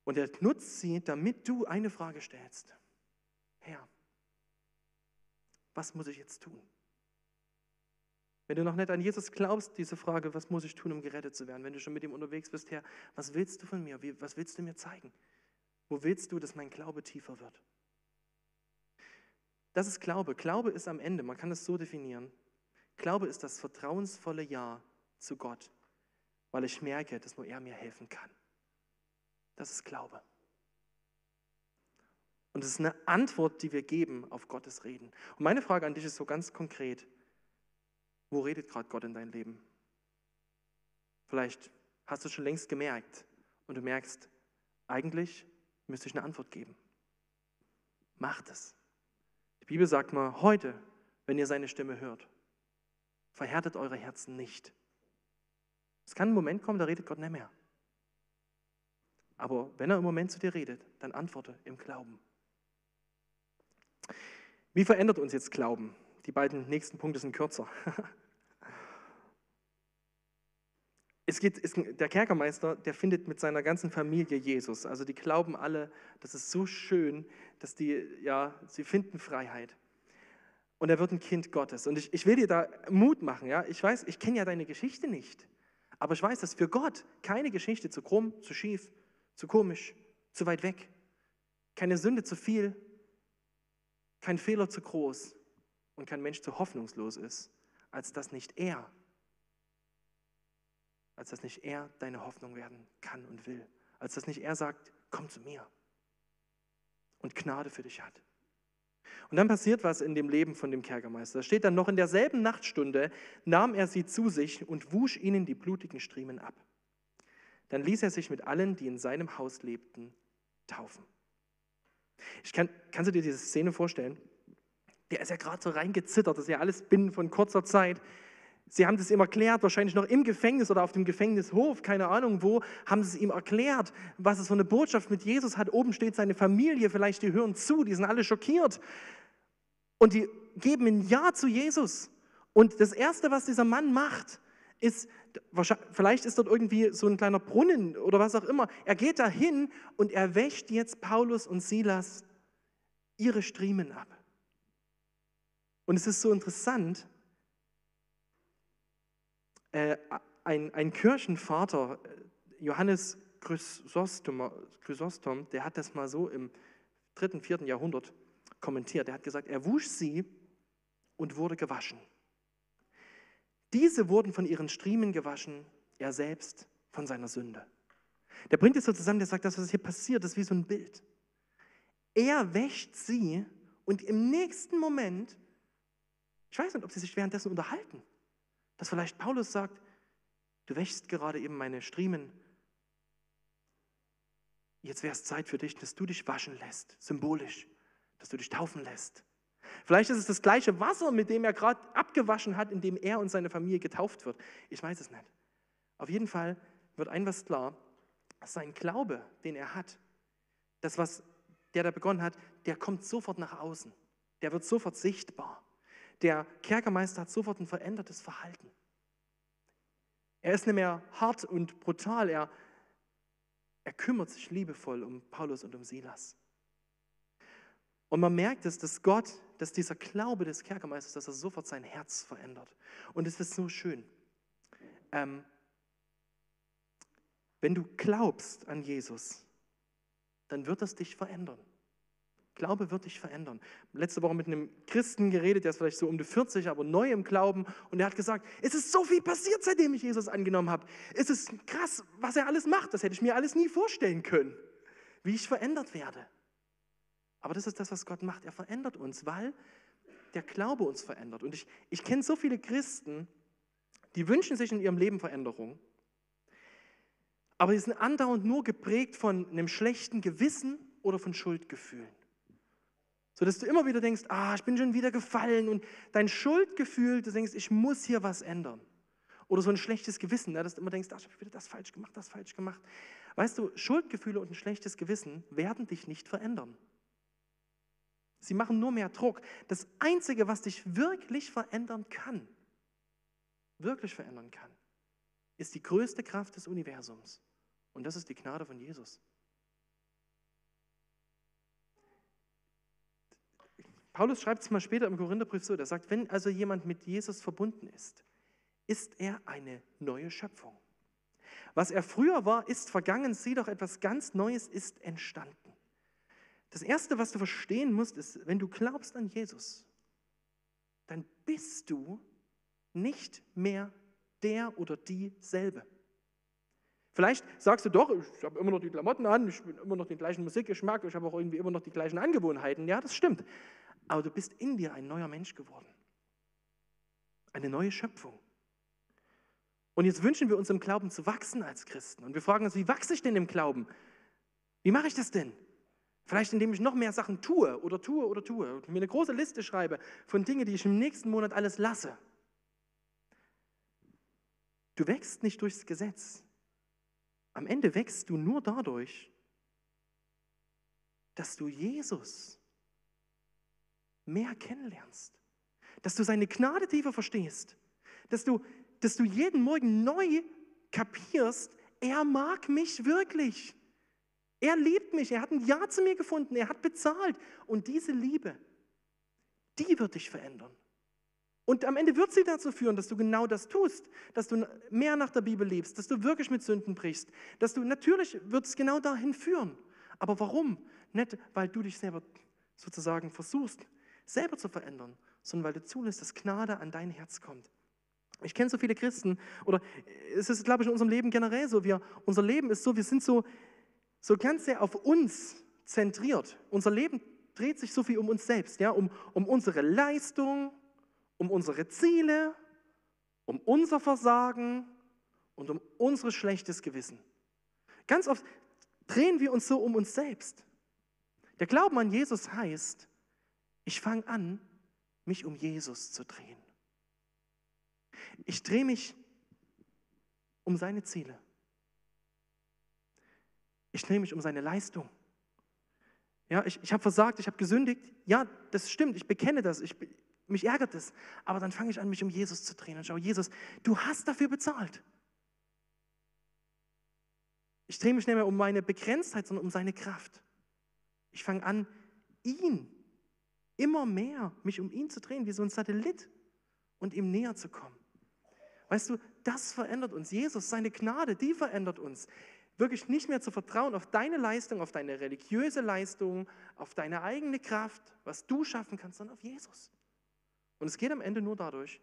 Und er nutzt sie, damit du eine Frage stellst. Herr, was muss ich jetzt tun? Wenn du noch nicht an Jesus glaubst, diese Frage, was muss ich tun, um gerettet zu werden? Wenn du schon mit ihm unterwegs bist, Herr, was willst du von mir? was willst du mir zeigen? Wo willst du, dass mein Glaube tiefer wird? Das ist Glaube. Glaube ist am Ende, man kann es so definieren. Glaube ist das vertrauensvolle Ja zu Gott, weil ich merke, dass nur er mir helfen kann. Das ist Glaube. Und es ist eine Antwort, die wir geben auf Gottes Reden. Und meine Frage an dich ist so ganz konkret, wo redet gerade Gott in dein Leben? Vielleicht hast du schon längst gemerkt und du merkst, eigentlich müsste ich eine Antwort geben. Macht es. Die Bibel sagt mal, heute, wenn ihr seine Stimme hört, verhärtet eure Herzen nicht. Es kann ein Moment kommen, da redet Gott nicht mehr. Aber wenn er im Moment zu dir redet, dann antworte im Glauben. Wie verändert uns jetzt Glauben? Die beiden nächsten Punkte sind kürzer. Es geht, es, der Kerkermeister, der findet mit seiner ganzen Familie Jesus. Also die glauben alle, das ist so schön, dass die, ja, sie finden Freiheit. Und er wird ein Kind Gottes. Und ich, ich will dir da Mut machen. Ja? Ich weiß, ich kenne ja deine Geschichte nicht. Aber ich weiß, dass für Gott keine Geschichte zu krumm, zu schief, zu komisch, zu weit weg, keine Sünde zu viel, kein Fehler zu groß. Und kein Mensch zu hoffnungslos ist, als dass nicht er als dass nicht er deine Hoffnung werden kann und will, als dass nicht er sagt, komm zu mir. Und Gnade für dich hat. Und dann passiert was in dem Leben von dem Kerkermeister. Da steht dann noch in derselben Nachtstunde nahm er sie zu sich und wusch ihnen die blutigen Striemen ab. Dann ließ er sich mit allen, die in seinem Haus lebten, taufen. Ich kann, kannst du dir diese Szene vorstellen? Der ist ja gerade so reingezittert, das ist ja alles binnen von kurzer Zeit. Sie haben das ihm erklärt, wahrscheinlich noch im Gefängnis oder auf dem Gefängnishof, keine Ahnung wo, haben sie es ihm erklärt, was es für eine Botschaft mit Jesus hat. Oben steht seine Familie, vielleicht die hören zu, die sind alle schockiert. Und die geben ein Ja zu Jesus. Und das Erste, was dieser Mann macht, ist, vielleicht ist dort irgendwie so ein kleiner Brunnen oder was auch immer. Er geht dahin und er wäscht jetzt Paulus und Silas ihre Striemen ab. Und es ist so interessant, äh, ein, ein Kirchenvater, äh, Johannes Chrysostom, Chrysostom, der hat das mal so im dritten, vierten Jahrhundert kommentiert. Er hat gesagt, er wusch sie und wurde gewaschen. Diese wurden von ihren Striemen gewaschen, er selbst von seiner Sünde. Der bringt es so zusammen, der sagt, das, was hier passiert, ist wie so ein Bild. Er wäscht sie und im nächsten Moment, ich weiß nicht, ob sie sich währenddessen unterhalten, dass vielleicht Paulus sagt, du wächst gerade eben meine Striemen. Jetzt wäre es Zeit für dich, dass du dich waschen lässt, symbolisch, dass du dich taufen lässt. Vielleicht ist es das gleiche Wasser, mit dem er gerade abgewaschen hat, in dem er und seine Familie getauft wird. Ich weiß es nicht. Auf jeden Fall wird ein was klar, sein Glaube, den er hat, das, was der da begonnen hat, der kommt sofort nach außen. Der wird sofort sichtbar. Der Kerkermeister hat sofort ein verändertes Verhalten. Er ist nicht mehr hart und brutal, er, er kümmert sich liebevoll um Paulus und um Silas. Und man merkt es, dass Gott, dass dieser Glaube des Kerkermeisters, dass er sofort sein Herz verändert. Und es ist so schön. Ähm, wenn du glaubst an Jesus, dann wird das dich verändern. Glaube wird dich verändern. Letzte Woche mit einem Christen geredet, der ist vielleicht so um die 40, aber neu im Glauben. Und er hat gesagt, es ist so viel passiert, seitdem ich Jesus angenommen habe. Es ist krass, was er alles macht. Das hätte ich mir alles nie vorstellen können, wie ich verändert werde. Aber das ist das, was Gott macht. Er verändert uns, weil der Glaube uns verändert. Und ich, ich kenne so viele Christen, die wünschen sich in ihrem Leben Veränderung, aber die sind andauernd nur geprägt von einem schlechten Gewissen oder von Schuldgefühlen. So dass du immer wieder denkst, ah, ich bin schon wieder gefallen und dein Schuldgefühl, du denkst, ich muss hier was ändern. Oder so ein schlechtes Gewissen, ne, dass du immer denkst, ach, ich habe wieder das falsch gemacht, das falsch gemacht. Weißt du, Schuldgefühle und ein schlechtes Gewissen werden dich nicht verändern. Sie machen nur mehr Druck. Das Einzige, was dich wirklich verändern kann, wirklich verändern kann, ist die größte Kraft des Universums. Und das ist die Gnade von Jesus. Paulus schreibt es mal später im Korintherbrief so, der sagt, wenn also jemand mit Jesus verbunden ist, ist er eine neue Schöpfung. Was er früher war, ist vergangen, sieh doch, etwas ganz Neues ist entstanden. Das Erste, was du verstehen musst, ist, wenn du glaubst an Jesus, dann bist du nicht mehr der oder dieselbe. Vielleicht sagst du doch, ich habe immer noch die Klamotten an, ich bin immer noch den gleichen Musikgeschmack, ich habe auch irgendwie immer noch die gleichen Angewohnheiten. Ja, das stimmt. Aber du bist in dir ein neuer Mensch geworden. Eine neue Schöpfung. Und jetzt wünschen wir uns im Glauben zu wachsen als Christen. Und wir fragen uns, wie wachse ich denn im Glauben? Wie mache ich das denn? Vielleicht indem ich noch mehr Sachen tue oder tue oder tue und mir eine große Liste schreibe von Dingen, die ich im nächsten Monat alles lasse. Du wächst nicht durchs Gesetz. Am Ende wächst du nur dadurch, dass du Jesus mehr kennenlernst, dass du seine Gnade tiefer verstehst, dass du, dass du jeden Morgen neu kapierst, er mag mich wirklich. Er liebt mich, er hat ein Ja zu mir gefunden, er hat bezahlt. Und diese Liebe, die wird dich verändern. Und am Ende wird sie dazu führen, dass du genau das tust, dass du mehr nach der Bibel lebst, dass du wirklich mit Sünden brichst, dass du natürlich wird es genau dahin führen. Aber warum? Nicht, weil du dich selber sozusagen versuchst, selber zu verändern, sondern weil du zulässt, dass Gnade an dein Herz kommt. Ich kenne so viele Christen, oder es ist, glaube ich, in unserem Leben generell so, wir, unser Leben ist so, wir sind so, so ganz sehr auf uns zentriert. Unser Leben dreht sich so viel um uns selbst, ja, um, um unsere Leistung, um unsere Ziele, um unser Versagen und um unser schlechtes Gewissen. Ganz oft drehen wir uns so um uns selbst. Der Glauben an Jesus heißt, ich fange an, mich um Jesus zu drehen. Ich drehe mich um seine Ziele. Ich drehe mich um seine Leistung. Ja, ich, ich habe versagt, ich habe gesündigt. Ja, das stimmt, ich bekenne das, ich, mich ärgert es. Aber dann fange ich an, mich um Jesus zu drehen und schaue, Jesus, du hast dafür bezahlt. Ich drehe mich nicht mehr um meine Begrenztheit, sondern um seine Kraft. Ich fange an, ihn immer mehr, mich um ihn zu drehen, wie so ein Satellit und ihm näher zu kommen. Weißt du, das verändert uns. Jesus, seine Gnade, die verändert uns wirklich nicht mehr zu vertrauen auf deine Leistung, auf deine religiöse Leistung, auf deine eigene Kraft, was du schaffen kannst, sondern auf Jesus. Und es geht am Ende nur dadurch,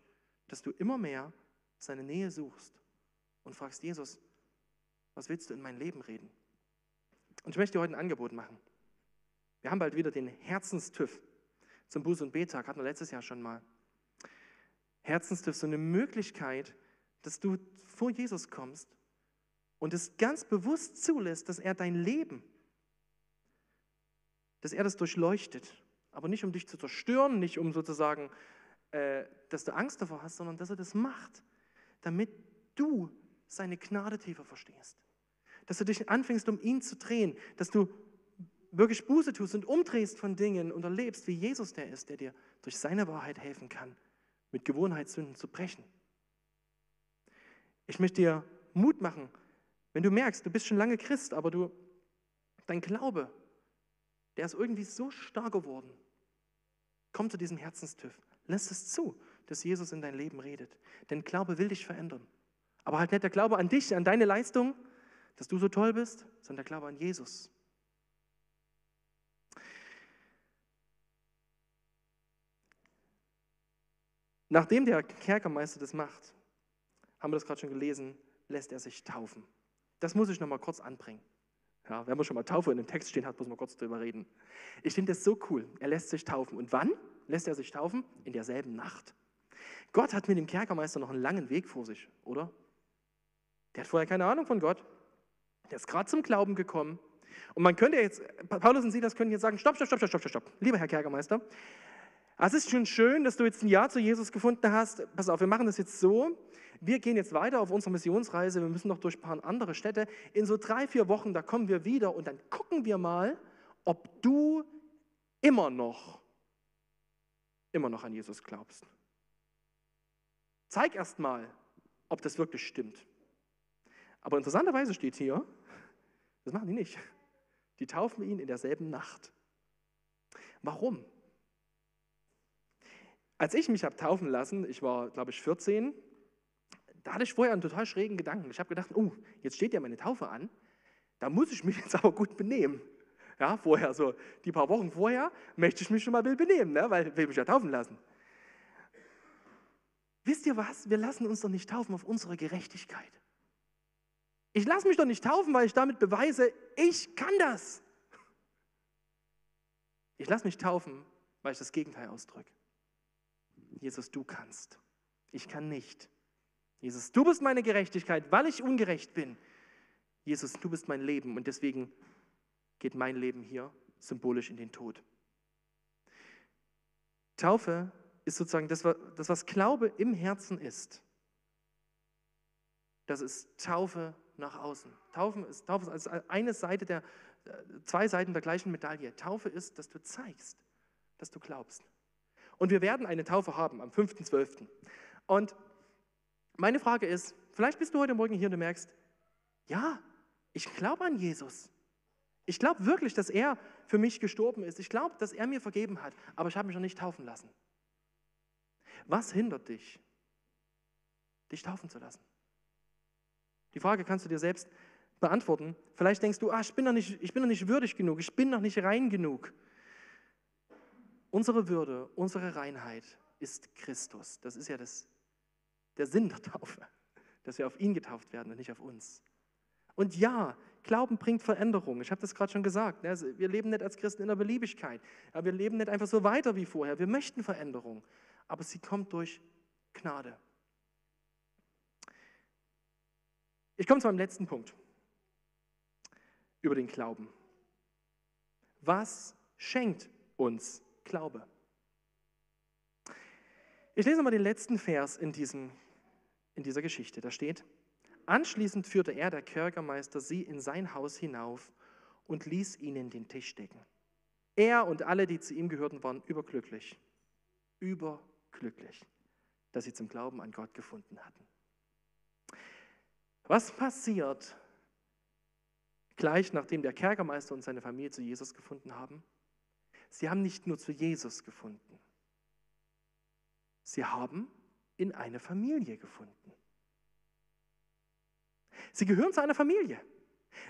dass du immer mehr seine Nähe suchst und fragst, Jesus, was willst du in mein Leben reden? Und ich möchte dir heute ein Angebot machen. Wir haben bald wieder den Herzenstüff zum Buß- und Betag, hatten wir letztes Jahr schon mal. Herzenstüff, so eine Möglichkeit, dass du vor Jesus kommst und es ganz bewusst zulässt, dass er dein Leben, dass er das durchleuchtet, aber nicht um dich zu zerstören, nicht um sozusagen, äh, dass du Angst davor hast, sondern dass er das macht, damit du seine Gnade tiefer verstehst. Dass du dich anfängst, um ihn zu drehen, dass du wirklich Buße tust und umdrehst von Dingen und erlebst, wie Jesus der ist, der dir durch seine Wahrheit helfen kann, mit Gewohnheitssünden zu brechen. Ich möchte dir Mut machen, wenn du merkst, du bist schon lange Christ, aber du, dein Glaube, der ist irgendwie so stark geworden. Komm zu diesem Herzenstüff. Lass es zu, dass Jesus in dein Leben redet. Denn Glaube will dich verändern. Aber halt nicht der Glaube an dich, an deine Leistung, dass du so toll bist, sondern der Glaube an Jesus. Nachdem der Kerkermeister das macht, haben wir das gerade schon gelesen, lässt er sich taufen. Das muss ich noch mal kurz anbringen. Ja, wenn man schon mal Taufe in dem Text stehen hat, muss man kurz drüber reden. Ich finde das so cool. Er lässt sich taufen. Und wann? lässt er sich taufen? In derselben Nacht. Gott hat mit dem Kerkermeister noch einen langen Weg vor sich, oder? Der hat vorher keine Ahnung von Gott. Der ist gerade zum Glauben gekommen. Und man könnte jetzt, Paulus und Silas können jetzt sagen, stopp, stopp, stopp, stopp, stopp, stopp. Lieber Herr Kerkermeister, es ist schon schön, dass du jetzt ein Ja zu Jesus gefunden hast. Pass auf, wir machen das jetzt so. Wir gehen jetzt weiter auf unserer Missionsreise. Wir müssen noch durch ein paar andere Städte. In so drei, vier Wochen, da kommen wir wieder und dann gucken wir mal, ob du immer noch, immer noch an Jesus glaubst. Zeig erst mal, ob das wirklich stimmt. Aber interessanterweise steht hier, das machen die nicht. Die taufen ihn in derselben Nacht. Warum? Als ich mich habe taufen lassen, ich war, glaube ich, 14, da hatte ich vorher einen total schrägen Gedanken. Ich habe gedacht, oh, jetzt steht ja meine Taufe an, da muss ich mich jetzt aber gut benehmen. Ja, vorher, so die paar Wochen vorher, möchte ich mich schon mal will benehmen, ne? weil ich will mich ja taufen lassen. Wisst ihr was? Wir lassen uns doch nicht taufen auf unsere Gerechtigkeit. Ich lasse mich doch nicht taufen, weil ich damit beweise, ich kann das. Ich lasse mich taufen, weil ich das Gegenteil ausdrücke. Jesus, du kannst. Ich kann nicht. Jesus, du bist meine Gerechtigkeit, weil ich ungerecht bin. Jesus, du bist mein Leben und deswegen geht mein Leben hier symbolisch in den Tod. Taufe ist sozusagen das, was Glaube im Herzen ist. Das ist Taufe nach außen. Taufe ist, Taufe ist eine Seite der, zwei Seiten der gleichen Medaille. Taufe ist, dass du zeigst, dass du glaubst. Und wir werden eine Taufe haben am 5.12. Und meine Frage ist, vielleicht bist du heute Morgen hier und du merkst, ja, ich glaube an Jesus. Ich glaube wirklich, dass er für mich gestorben ist. Ich glaube, dass er mir vergeben hat, aber ich habe mich noch nicht taufen lassen. Was hindert dich, dich taufen zu lassen? Die Frage kannst du dir selbst beantworten. Vielleicht denkst du, ah, ich, bin noch nicht, ich bin noch nicht würdig genug, ich bin noch nicht rein genug. Unsere Würde, unsere Reinheit ist Christus. Das ist ja das, der Sinn der Taufe, dass wir auf ihn getauft werden und nicht auf uns. Und ja, Glauben bringt Veränderung. Ich habe das gerade schon gesagt. Ne? Also wir leben nicht als Christen in der Beliebigkeit. wir leben nicht einfach so weiter wie vorher. Wir möchten Veränderung. Aber sie kommt durch Gnade. Ich komme zu meinem letzten Punkt über den Glauben. Was schenkt uns Glaube? Ich lese mal den letzten Vers in, diesem, in dieser Geschichte. Da steht, anschließend führte er, der Kerkermeister, sie in sein Haus hinauf und ließ ihnen den Tisch decken. Er und alle, die zu ihm gehörten, waren überglücklich, überglücklich, dass sie zum Glauben an Gott gefunden hatten. Was passiert gleich nachdem der Kerkermeister und seine Familie zu Jesus gefunden haben? Sie haben nicht nur zu Jesus gefunden, sie haben in eine Familie gefunden. Sie gehören zu einer Familie.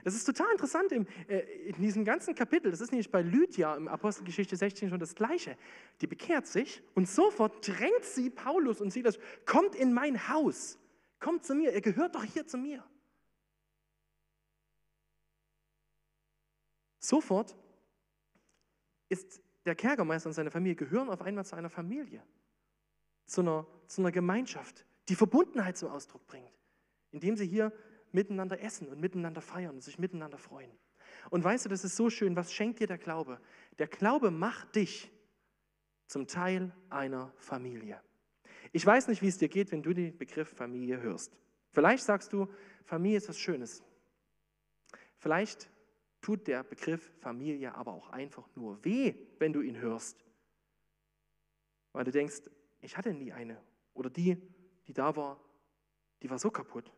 Das ist total interessant in, äh, in diesem ganzen Kapitel. Das ist nämlich bei Lydia im Apostelgeschichte 16 schon das Gleiche. Die bekehrt sich und sofort drängt sie Paulus und Silas, kommt in mein Haus. Kommt zu mir, ihr gehört doch hier zu mir. Sofort ist der Kerkermeister und seine Familie gehören auf einmal zu einer Familie, zu einer, zu einer Gemeinschaft, die Verbundenheit zum Ausdruck bringt, indem sie hier miteinander essen und miteinander feiern und sich miteinander freuen. Und weißt du, das ist so schön, was schenkt dir der Glaube? Der Glaube macht dich zum Teil einer Familie. Ich weiß nicht, wie es dir geht, wenn du den Begriff Familie hörst. Vielleicht sagst du, Familie ist was Schönes. Vielleicht tut der Begriff Familie aber auch einfach nur weh, wenn du ihn hörst. Weil du denkst, ich hatte nie eine. Oder die, die da war, die war so kaputt.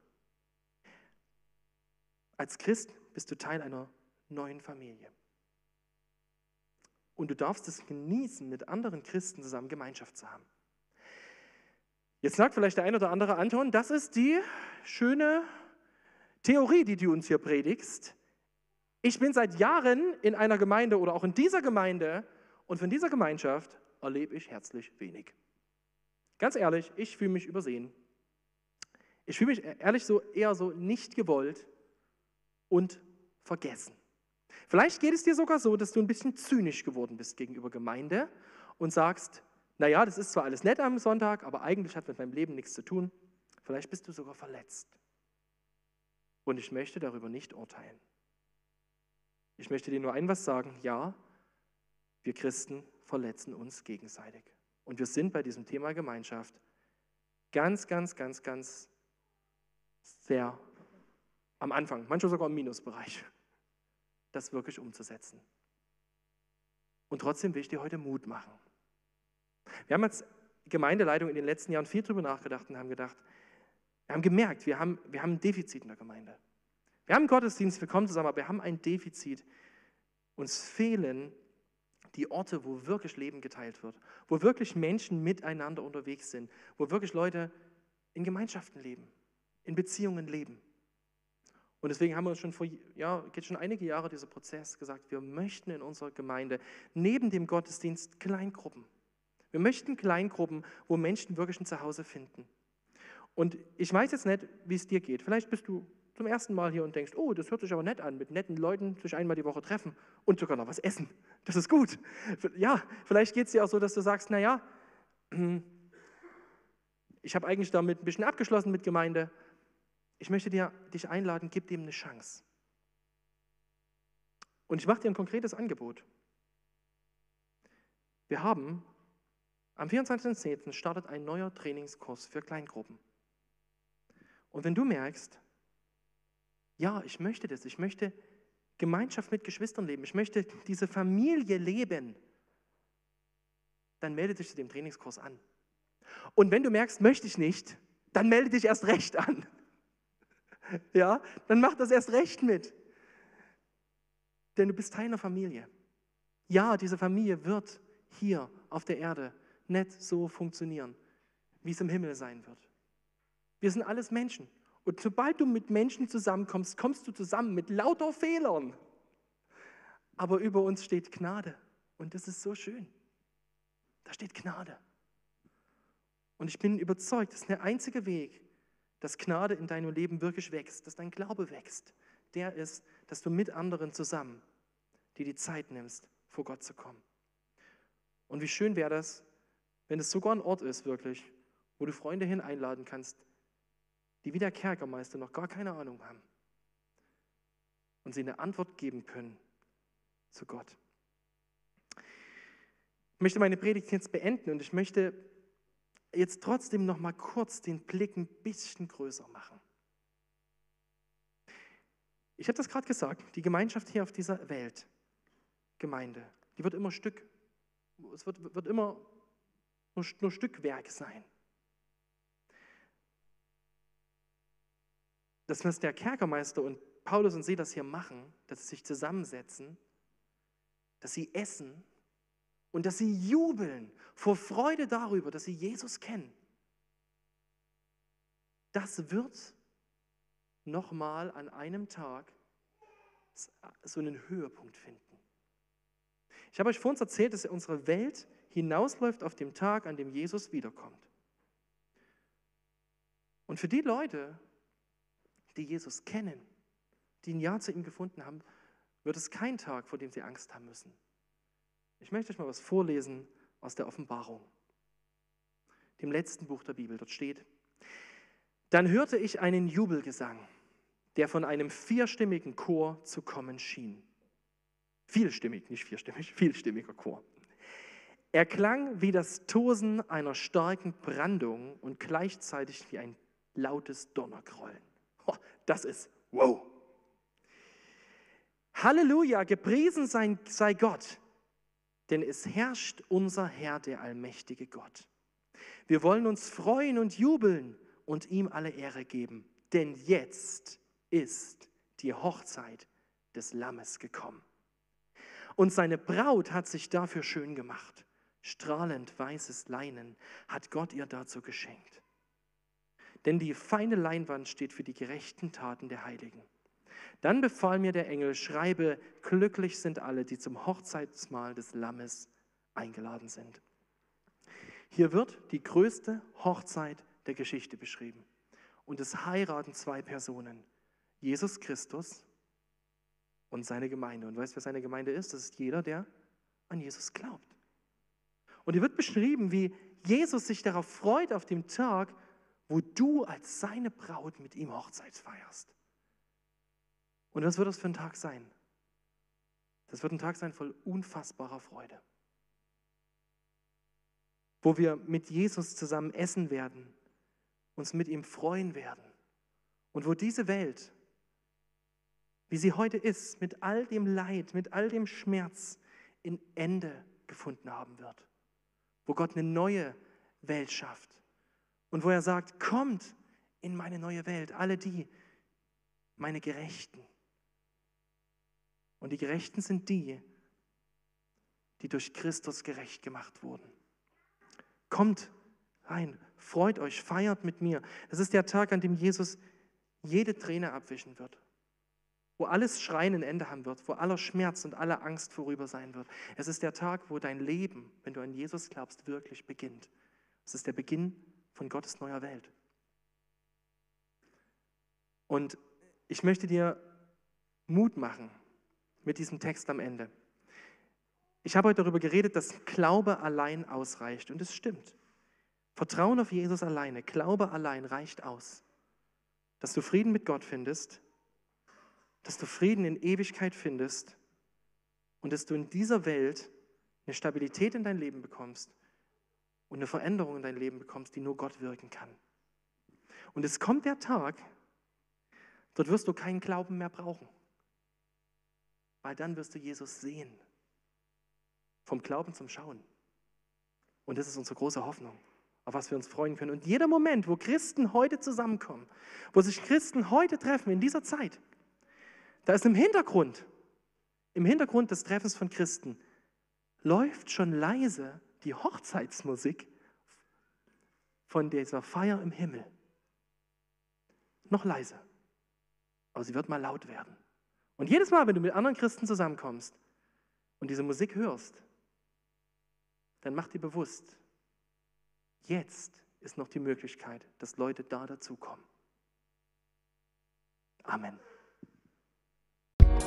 Als Christ bist du Teil einer neuen Familie. Und du darfst es genießen, mit anderen Christen zusammen Gemeinschaft zu haben. Jetzt sagt vielleicht der ein oder andere Anton, das ist die schöne Theorie, die du uns hier predigst. Ich bin seit Jahren in einer Gemeinde oder auch in dieser Gemeinde und von dieser Gemeinschaft erlebe ich herzlich wenig. Ganz ehrlich, ich fühle mich übersehen. Ich fühle mich ehrlich so eher so nicht gewollt und vergessen. Vielleicht geht es dir sogar so, dass du ein bisschen zynisch geworden bist gegenüber Gemeinde und sagst, naja, das ist zwar alles nett am Sonntag, aber eigentlich hat mit meinem Leben nichts zu tun. Vielleicht bist du sogar verletzt. Und ich möchte darüber nicht urteilen. Ich möchte dir nur ein was sagen. Ja, wir Christen verletzen uns gegenseitig. Und wir sind bei diesem Thema Gemeinschaft ganz, ganz, ganz, ganz sehr am Anfang, manchmal sogar im Minusbereich, das wirklich umzusetzen. Und trotzdem will ich dir heute Mut machen. Wir haben als Gemeindeleitung in den letzten Jahren viel darüber nachgedacht und haben gedacht, wir haben gemerkt, wir haben, wir haben ein Defizit in der Gemeinde. Wir haben Gottesdienst, wir kommen zusammen, aber wir haben ein Defizit. Uns fehlen die Orte, wo wirklich Leben geteilt wird, wo wirklich Menschen miteinander unterwegs sind, wo wirklich Leute in Gemeinschaften leben, in Beziehungen leben. Und deswegen haben wir uns schon vor, ja, geht schon einige Jahre dieser Prozess gesagt, wir möchten in unserer Gemeinde neben dem Gottesdienst Kleingruppen. Wir möchten Kleingruppen, wo Menschen wirklich ein Zuhause finden. Und ich weiß jetzt nicht, wie es dir geht. Vielleicht bist du zum ersten Mal hier und denkst, oh, das hört sich aber nett an, mit netten Leuten sich einmal die Woche treffen und sogar noch was essen. Das ist gut. Ja, vielleicht geht es dir auch so, dass du sagst, naja, ich habe eigentlich damit ein bisschen abgeschlossen mit Gemeinde. Ich möchte dir, dich einladen, gib dem eine Chance. Und ich mache dir ein konkretes Angebot. Wir haben am 24.10. startet ein neuer Trainingskurs für Kleingruppen. Und wenn du merkst, ja, ich möchte das, ich möchte Gemeinschaft mit Geschwistern leben, ich möchte diese Familie leben, dann melde dich zu dem Trainingskurs an. Und wenn du merkst, möchte ich nicht, dann melde dich erst recht an. Ja, dann mach das erst recht mit. Denn du bist Teil einer Familie. Ja, diese Familie wird hier auf der Erde nicht so funktionieren, wie es im Himmel sein wird. Wir sind alles Menschen. Und sobald du mit Menschen zusammenkommst, kommst du zusammen mit lauter Fehlern. Aber über uns steht Gnade. Und das ist so schön. Da steht Gnade. Und ich bin überzeugt, das ist der einzige Weg, dass Gnade in deinem Leben wirklich wächst, dass dein Glaube wächst. Der ist, dass du mit anderen zusammen dir die Zeit nimmst, vor Gott zu kommen. Und wie schön wäre das, wenn es sogar ein Ort ist, wirklich, wo du Freunde hin einladen kannst, die wie der Kerkermeister noch gar keine Ahnung haben und sie eine Antwort geben können zu Gott. Ich möchte meine Predigt jetzt beenden und ich möchte jetzt trotzdem noch mal kurz den Blick ein bisschen größer machen. Ich habe das gerade gesagt, die Gemeinschaft hier auf dieser Welt, Gemeinde, die wird immer Stück, es wird, wird immer nur, nur Stückwerk sein. Das, was der Kerkermeister und Paulus und sie das hier machen, dass sie sich zusammensetzen, dass sie essen und dass sie jubeln vor Freude darüber, dass sie Jesus kennen, das wird nochmal an einem Tag so einen Höhepunkt finden. Ich habe euch vor uns erzählt, dass unsere Welt hinausläuft auf den Tag, an dem Jesus wiederkommt. Und für die Leute, die Jesus kennen, die ein Ja zu ihm gefunden haben, wird es kein Tag, vor dem sie Angst haben müssen. Ich möchte euch mal was vorlesen aus der Offenbarung, dem letzten Buch der Bibel. Dort steht, dann hörte ich einen Jubelgesang, der von einem vierstimmigen Chor zu kommen schien. Vielstimmig, nicht vierstimmig, vielstimmiger Chor. Er klang wie das Tosen einer starken Brandung und gleichzeitig wie ein lautes Donnergrollen. Das ist wow. Halleluja, gepriesen sei, sei Gott, denn es herrscht unser Herr, der allmächtige Gott. Wir wollen uns freuen und jubeln und ihm alle Ehre geben, denn jetzt ist die Hochzeit des Lammes gekommen. Und seine Braut hat sich dafür schön gemacht strahlend weißes Leinen hat Gott ihr dazu geschenkt. Denn die feine Leinwand steht für die gerechten Taten der Heiligen. Dann befahl mir der Engel, schreibe, glücklich sind alle, die zum Hochzeitsmahl des Lammes eingeladen sind. Hier wird die größte Hochzeit der Geschichte beschrieben. Und es heiraten zwei Personen, Jesus Christus und seine Gemeinde. Und weißt du, wer seine Gemeinde ist? Das ist jeder, der an Jesus glaubt. Und hier wird beschrieben, wie Jesus sich darauf freut, auf dem Tag, wo du als seine Braut mit ihm Hochzeit feierst. Und was wird das für ein Tag sein? Das wird ein Tag sein voll unfassbarer Freude. Wo wir mit Jesus zusammen essen werden, uns mit ihm freuen werden. Und wo diese Welt, wie sie heute ist, mit all dem Leid, mit all dem Schmerz, in Ende gefunden haben wird. Wo Gott eine neue Welt schafft. Und wo er sagt, kommt in meine neue Welt, alle die, meine Gerechten. Und die Gerechten sind die, die durch Christus gerecht gemacht wurden. Kommt rein, freut euch, feiert mit mir. Es ist der Tag, an dem Jesus jede Träne abwischen wird, wo alles Schreien ein Ende haben wird, wo aller Schmerz und alle Angst vorüber sein wird. Es ist der Tag, wo dein Leben, wenn du an Jesus glaubst, wirklich beginnt. Es ist der Beginn von Gottes neuer Welt. Und ich möchte dir Mut machen mit diesem Text am Ende. Ich habe heute darüber geredet, dass Glaube allein ausreicht. Und es stimmt. Vertrauen auf Jesus alleine, Glaube allein reicht aus. Dass du Frieden mit Gott findest, dass du Frieden in Ewigkeit findest und dass du in dieser Welt eine Stabilität in dein Leben bekommst und eine Veränderung in dein Leben bekommst, die nur Gott wirken kann. Und es kommt der Tag, dort wirst du keinen Glauben mehr brauchen, weil dann wirst du Jesus sehen. Vom Glauben zum Schauen. Und das ist unsere große Hoffnung, auf was wir uns freuen können. Und jeder Moment, wo Christen heute zusammenkommen, wo sich Christen heute treffen, in dieser Zeit, da ist im Hintergrund, im Hintergrund des Treffens von Christen, läuft schon leise die Hochzeitsmusik von dieser Feier im Himmel. Noch leise. Aber sie wird mal laut werden. Und jedes Mal, wenn du mit anderen Christen zusammenkommst und diese Musik hörst, dann mach dir bewusst, jetzt ist noch die Möglichkeit, dass Leute da dazukommen. Amen.